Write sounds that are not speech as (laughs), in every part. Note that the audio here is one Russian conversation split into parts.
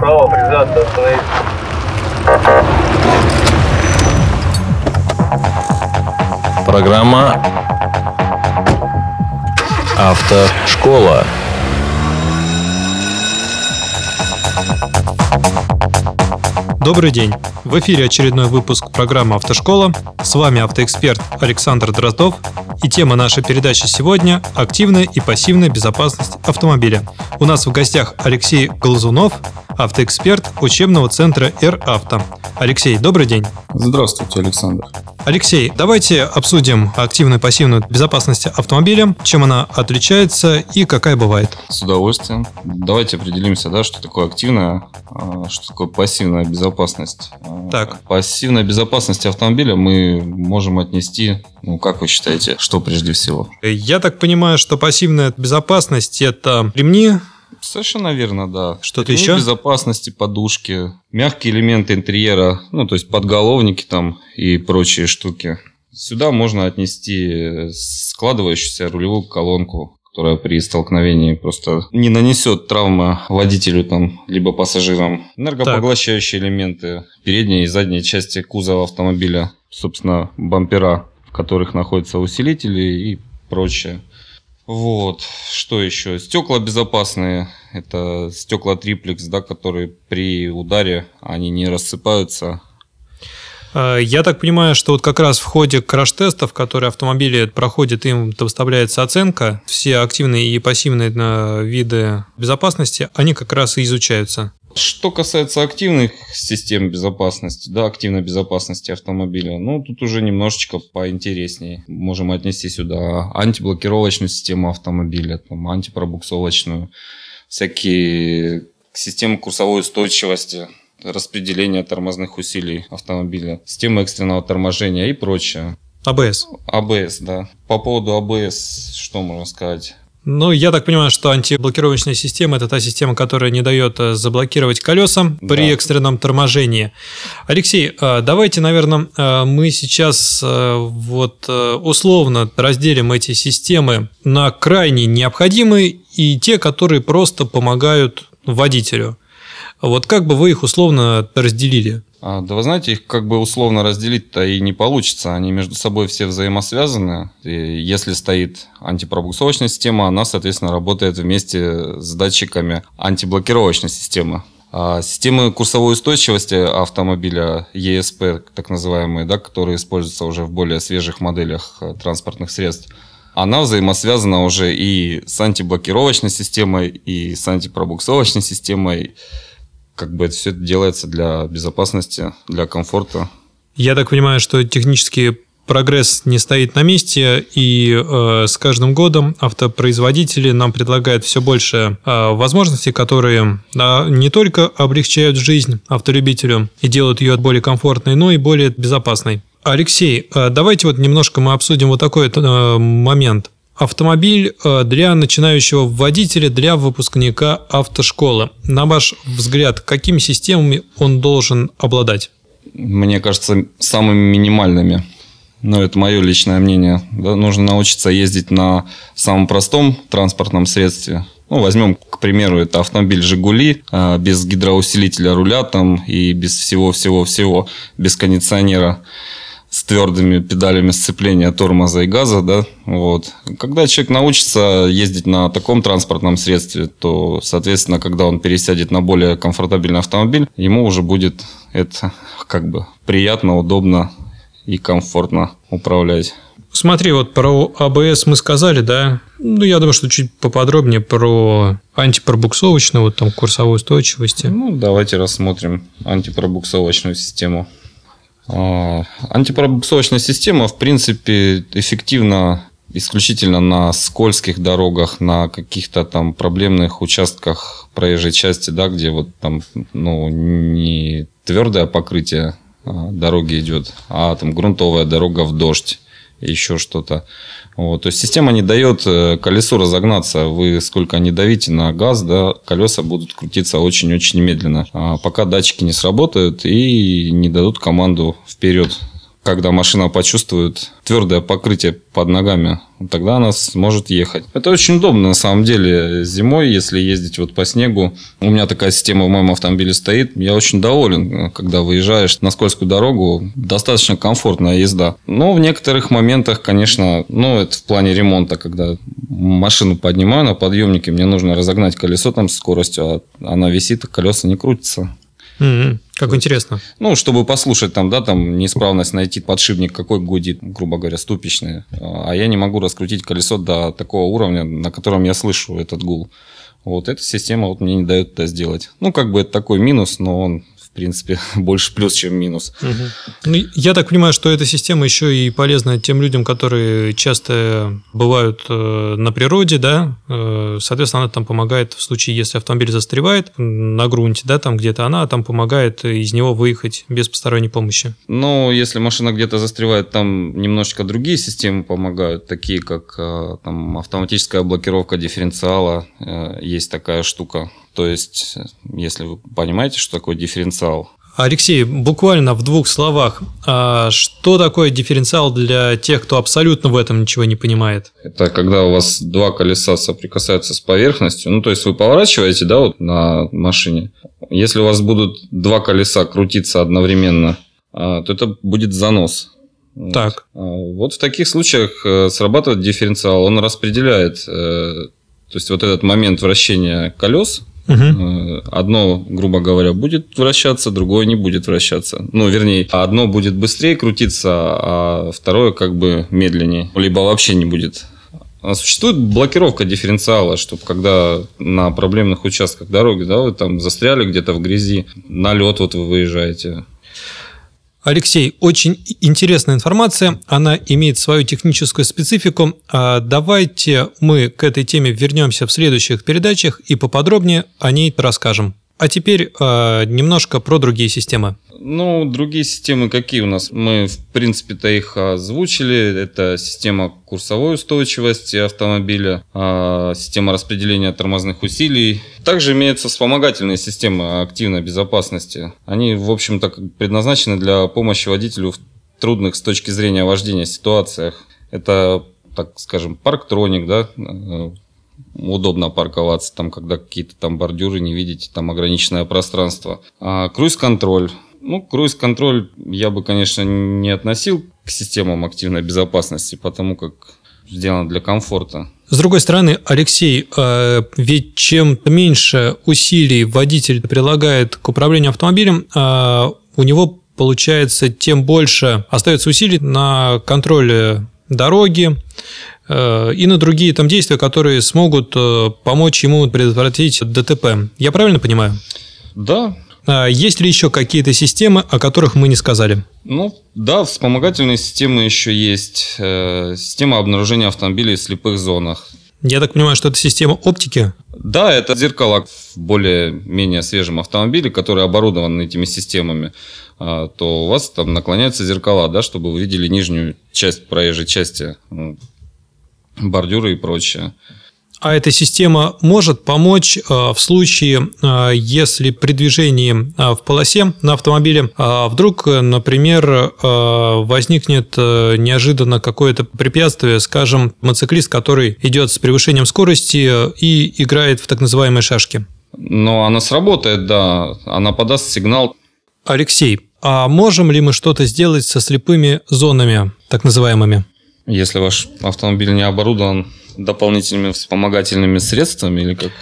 Право, признаться, остановиться. Программа Автошкола. Добрый день! В эфире очередной выпуск программы «Автошкола». С вами автоэксперт Александр Дроздов. И тема нашей передачи сегодня – активная и пассивная безопасность автомобиля. У нас в гостях Алексей Глазунов, автоэксперт учебного центра «Р-Авто». Алексей, добрый день. Здравствуйте, Александр. Алексей, давайте обсудим активную и пассивную безопасность автомобиля, чем она отличается и какая бывает. С удовольствием. Давайте определимся, да, что такое активная, а, что такое пассивная безопасность. А, Так. Пассивная безопасность автомобиля мы можем отнести, ну, как вы считаете, что прежде всего? Я так понимаю, что пассивная безопасность – это ремни, Совершенно верно, да. Что-то еще? безопасности, подушки, мягкие элементы интерьера, ну, то есть подголовники там и прочие штуки. Сюда можно отнести складывающуюся рулевую колонку, которая при столкновении просто не нанесет травмы водителю там, либо пассажирам. Энергопоглощающие элементы, передние и задние части кузова автомобиля, собственно, бампера, в которых находятся усилители и прочее. Вот, что еще? Стекла безопасные. Это стекла триплекс, да, которые при ударе они не рассыпаются. Э, Я так понимаю, что вот как раз в ходе краш-тестов, которые автомобили проходят, им выставляется оценка. Все активные и пассивные виды безопасности, они как раз и изучаются. Что касается активных систем безопасности, да, активной безопасности автомобиля, ну, тут уже немножечко поинтереснее. Можем отнести сюда антиблокировочную систему автомобиля, там, антипробуксовочную, всякие системы курсовой устойчивости, распределение тормозных усилий автомобиля, системы экстренного торможения и прочее. АБС. АБС, да. По поводу АБС, что можно сказать? Ну, я так понимаю, что антиблокировочная система – это та система, которая не дает э, заблокировать колеса при Да. экстренном торможении. Алексей, э, давайте, наверное, э, мы сейчас вот условно разделим эти системы на крайне необходимые и те, которые просто помогают водителю. Вот как бы вы их условно разделили? А, да вы знаете, их как бы условно разделить-то и не получится. Они между собой все взаимосвязаны. И если стоит антипробуксовочная система, она, соответственно, работает вместе с датчиками антиблокировочной системы. А системы курсовой устойчивости автомобиля ESP, так называемые, да, которые используются уже в более свежих моделях э, транспортных средств, она взаимосвязана уже и с антиблокировочной системой, и с антипробуксовочной системой. Как бы это все делается для безопасности, для комфорта. Я так понимаю, что технический прогресс не стоит на месте, и э, с каждым годом автопроизводители нам предлагают все больше э, возможностей, которые э, не только облегчают жизнь автолюбителю и делают ее более комфортной, но и более безопасной. Алексей, э, давайте вот немножко мы обсудим вот такой э, момент. Автомобиль э, для начинающего водителя, для выпускника автошколы. На ваш взгляд, какими системами он должен обладать? мне кажется, самыми минимальными. Но это мое личное мнение. Да, нужно научиться ездить на самом простом транспортном средстве. Ну, возьмем, к примеру, это автомобиль «Жигули», а, без гидроусилителя руля там и без всего-всего-всего, без кондиционера с твердыми педалями сцепления тормоза и газа, да, вот. Когда человек научится ездить на таком транспортном средстве, то, соответственно, когда он пересядет на более комфортабельный автомобиль, ему уже будет это как бы приятно, удобно и комфортно управлять. Смотри, вот про АБС мы сказали, да? Ну, я думаю, что чуть поподробнее про антипробуксовочную, вот там курсовой устойчивости. Ну, давайте рассмотрим антипробуксовочную систему. А, Антипробуксовочная система, в принципе, эффективна исключительно на скользких дорогах, на каких-то там проблемных участках проезжей части, да, где вот там, ну, не твердое покрытие а, дороги идет, а там грунтовая дорога в дождь, еще что-то. Вот. То есть система не дает э, колесу разогнаться. Вы сколько не давите на газ, да, колеса будут крутиться очень-очень медленно. А пока датчики не сработают и не дадут команду вперед когда машина почувствует твердое покрытие под ногами, тогда она сможет ехать. Это очень удобно на самом деле зимой, если ездить вот по снегу. У меня такая система в моем автомобиле стоит. Я очень доволен, когда выезжаешь на скользкую дорогу. Достаточно комфортная езда. Но в некоторых моментах, конечно, ну это в плане ремонта, когда машину поднимаю на подъемнике, мне нужно разогнать колесо там с скоростью, а она висит, колеса не крутятся. Mm-hmm. Как интересно. Ну, чтобы послушать там, да, там неисправность найти подшипник, какой гудит, грубо говоря, ступичный. А я не могу раскрутить колесо до такого уровня, на котором я слышу этот гул. Вот эта система вот мне не дает это сделать. Ну, как бы это такой минус, но он в принципе, (laughs) больше плюс, чем минус. Угу. Ну, я так понимаю, что эта система еще и полезна тем людям, которые часто бывают э, на природе, да, э, соответственно, она там помогает в случае, если автомобиль застревает на грунте, да, там где-то она там помогает из него выехать без посторонней помощи. Ну, если машина где-то застревает, там немножечко другие системы помогают, такие как э, там автоматическая блокировка дифференциала, есть такая штука, то есть, если вы понимаете, что такое дифференциал. Алексей, буквально в двух словах, а что такое дифференциал для тех, кто абсолютно в этом ничего не понимает? Это когда у вас два колеса соприкасаются с поверхностью, ну то есть вы поворачиваете, да, вот на машине. Если у вас будут два колеса крутиться одновременно, а, то это будет занос. Так. Вот. вот в таких случаях э, срабатывает дифференциал, он распределяет, э, то есть вот этот момент вращения колес Угу. Одно, грубо говоря, будет вращаться, другое не будет вращаться. Ну, вернее, одно будет быстрее крутиться, а второе как бы медленнее. Либо вообще не будет. А существует блокировка дифференциала, чтобы когда на проблемных участках дороги, да, вы там застряли где-то в грязи, на лед вот вы выезжаете, Алексей, очень интересная информация, она имеет свою техническую специфику. А давайте мы к этой теме вернемся в следующих передачах и поподробнее о ней расскажем. А теперь э, немножко про другие системы. Ну, другие системы какие у нас? Мы, в принципе-то, их озвучили. Это система курсовой устойчивости автомобиля, э, система распределения тормозных усилий. Также имеются вспомогательные системы активной безопасности. Они, в общем-то, предназначены для помощи водителю в трудных с точки зрения вождения ситуациях. Это так скажем, парктроник, да, э, удобно парковаться, там, когда какие-то там бордюры не видите, там ограниченное пространство. А круиз-контроль. Ну, круиз-контроль я бы, конечно, не относил к системам активной безопасности, потому как сделано для комфорта. С другой стороны, Алексей, э, ведь чем меньше усилий водитель прилагает к управлению автомобилем, э, у него получается, тем больше остается усилий на контроле дороги, и на другие там действия, которые смогут э, помочь ему предотвратить ДТП. Я правильно понимаю? Да. А есть ли еще какие-то системы, о которых мы не сказали? Ну, да, вспомогательные системы еще есть. Э, система обнаружения автомобилей в слепых зонах. Я так понимаю, что это система оптики? Да, это зеркала в более-менее свежем автомобиле, который оборудован этими системами, а, то у вас там наклоняются зеркала, да, чтобы вы видели нижнюю часть проезжей части бордюры и прочее. А эта система может помочь э, в случае, э, если при движении э, в полосе на автомобиле вдруг, например, возникнет неожиданно какое-то препятствие, скажем, мотоциклист, который идет с превышением скорости и играет в так называемые шашки. Но она сработает, да, она подаст сигнал. Алексей, а можем ли мы что-то сделать со слепыми зонами, так называемыми? Если ваш автомобиль не оборудован дополнительными вспомогательными средствами или как?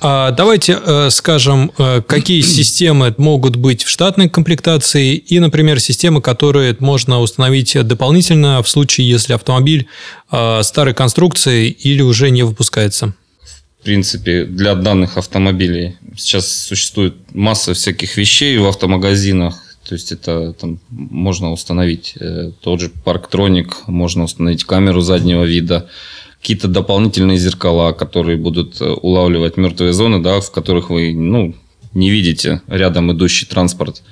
А давайте э, скажем, э, какие (clears throat) системы могут быть в штатной комплектации и, например, системы, которые можно установить дополнительно в случае, если автомобиль э, старой конструкции или уже не выпускается. В принципе, для данных автомобилей сейчас существует масса всяких вещей в автомагазинах, то есть это там можно установить э, тот же парктроник, можно установить камеру заднего вида, какие-то дополнительные зеркала, которые будут э, улавливать мертвые зоны, да, в которых вы ну, не видите рядом идущий транспорт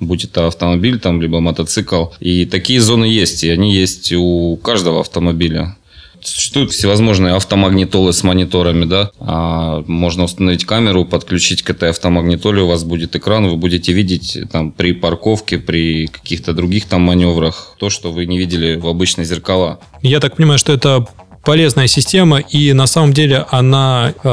будь это автомобиль там, либо мотоцикл. И такие зоны есть, и они есть у каждого автомобиля. Существуют всевозможные автомагнитолы с мониторами, да. А можно установить камеру, подключить к этой автомагнитоле, у вас будет экран, вы будете видеть там при парковке, при каких-то других там маневрах то, что вы не видели в обычной зеркала. Я так понимаю, что это полезная система, и на самом деле она э,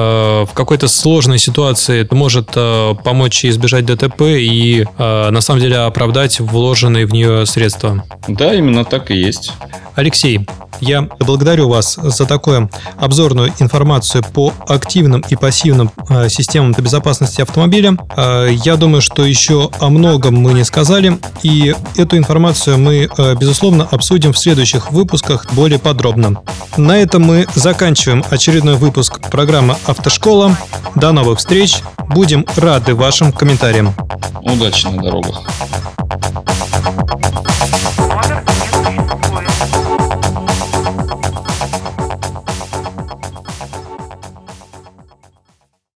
в какой-то сложной ситуации может э, помочь избежать ДТП и э, на самом деле оправдать вложенные в нее средства. Да, именно так и есть. Алексей, я благодарю вас за такую обзорную информацию по активным и пассивным э, системам безопасности автомобиля. Э, я думаю, что еще о многом мы не сказали, и эту информацию мы, э, безусловно, обсудим в следующих выпусках более подробно на этом мы заканчиваем очередной выпуск программы «Автошкола». До новых встреч. Будем рады вашим комментариям. Удачи на дорогах.